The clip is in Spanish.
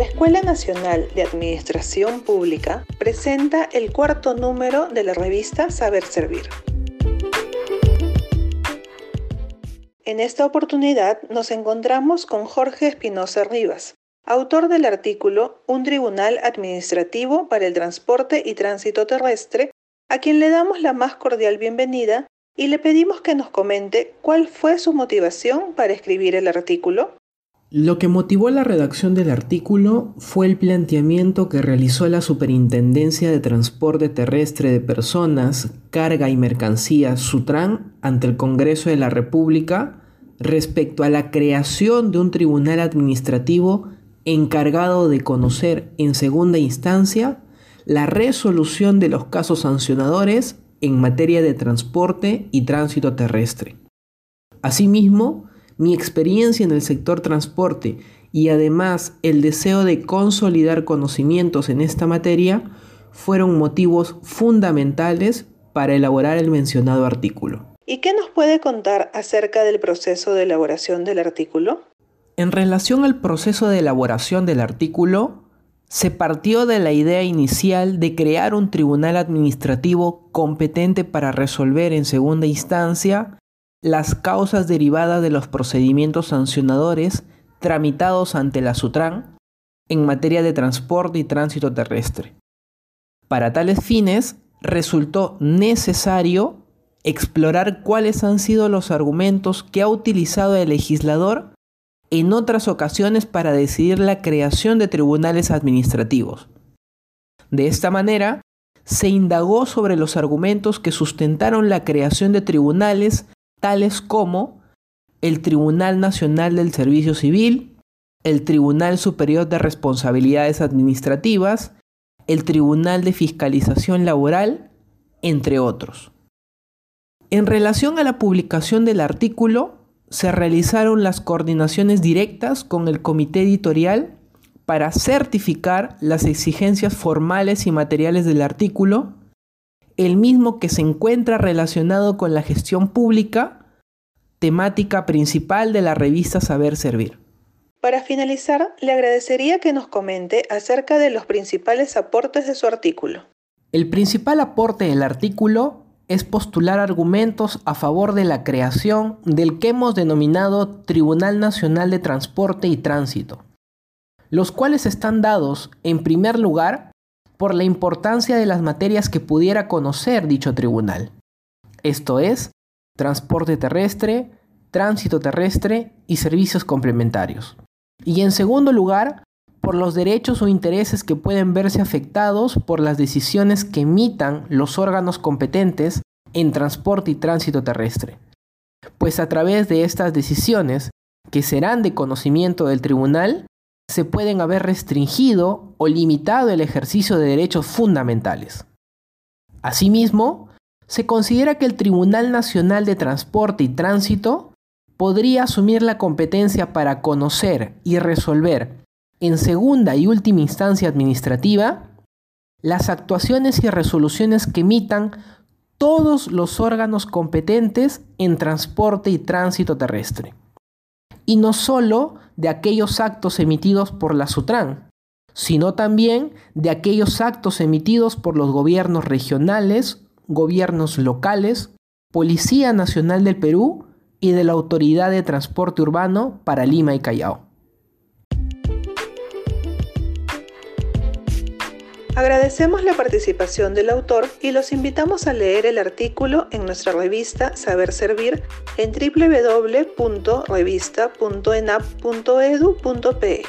La Escuela Nacional de Administración Pública presenta el cuarto número de la revista Saber Servir. En esta oportunidad nos encontramos con Jorge Espinosa Rivas, autor del artículo Un Tribunal Administrativo para el Transporte y Tránsito Terrestre, a quien le damos la más cordial bienvenida y le pedimos que nos comente cuál fue su motivación para escribir el artículo. Lo que motivó la redacción del artículo fue el planteamiento que realizó la Superintendencia de Transporte Terrestre de Personas, Carga y Mercancías, SUTRAN, ante el Congreso de la República respecto a la creación de un tribunal administrativo encargado de conocer en segunda instancia la resolución de los casos sancionadores en materia de transporte y tránsito terrestre. Asimismo, mi experiencia en el sector transporte y además el deseo de consolidar conocimientos en esta materia fueron motivos fundamentales para elaborar el mencionado artículo. ¿Y qué nos puede contar acerca del proceso de elaboración del artículo? En relación al proceso de elaboración del artículo, se partió de la idea inicial de crear un tribunal administrativo competente para resolver en segunda instancia las causas derivadas de los procedimientos sancionadores tramitados ante la SUTRAN en materia de transporte y tránsito terrestre. Para tales fines, resultó necesario explorar cuáles han sido los argumentos que ha utilizado el legislador en otras ocasiones para decidir la creación de tribunales administrativos. De esta manera, se indagó sobre los argumentos que sustentaron la creación de tribunales tales como el Tribunal Nacional del Servicio Civil, el Tribunal Superior de Responsabilidades Administrativas, el Tribunal de Fiscalización Laboral, entre otros. En relación a la publicación del artículo, se realizaron las coordinaciones directas con el comité editorial para certificar las exigencias formales y materiales del artículo el mismo que se encuentra relacionado con la gestión pública, temática principal de la revista Saber Servir. Para finalizar, le agradecería que nos comente acerca de los principales aportes de su artículo. El principal aporte del artículo es postular argumentos a favor de la creación del que hemos denominado Tribunal Nacional de Transporte y Tránsito, los cuales están dados, en primer lugar, por la importancia de las materias que pudiera conocer dicho tribunal. Esto es, transporte terrestre, tránsito terrestre y servicios complementarios. Y en segundo lugar, por los derechos o intereses que pueden verse afectados por las decisiones que emitan los órganos competentes en transporte y tránsito terrestre. Pues a través de estas decisiones, que serán de conocimiento del tribunal, se pueden haber restringido o limitado el ejercicio de derechos fundamentales. Asimismo, se considera que el Tribunal Nacional de Transporte y Tránsito podría asumir la competencia para conocer y resolver, en segunda y última instancia administrativa, las actuaciones y resoluciones que emitan todos los órganos competentes en transporte y tránsito terrestre y no solo de aquellos actos emitidos por la SUTRAN, sino también de aquellos actos emitidos por los gobiernos regionales, gobiernos locales, Policía Nacional del Perú y de la Autoridad de Transporte Urbano para Lima y Callao. Agradecemos la participación del autor y los invitamos a leer el artículo en nuestra revista Saber Servir en www.revista.enap.edu.pe.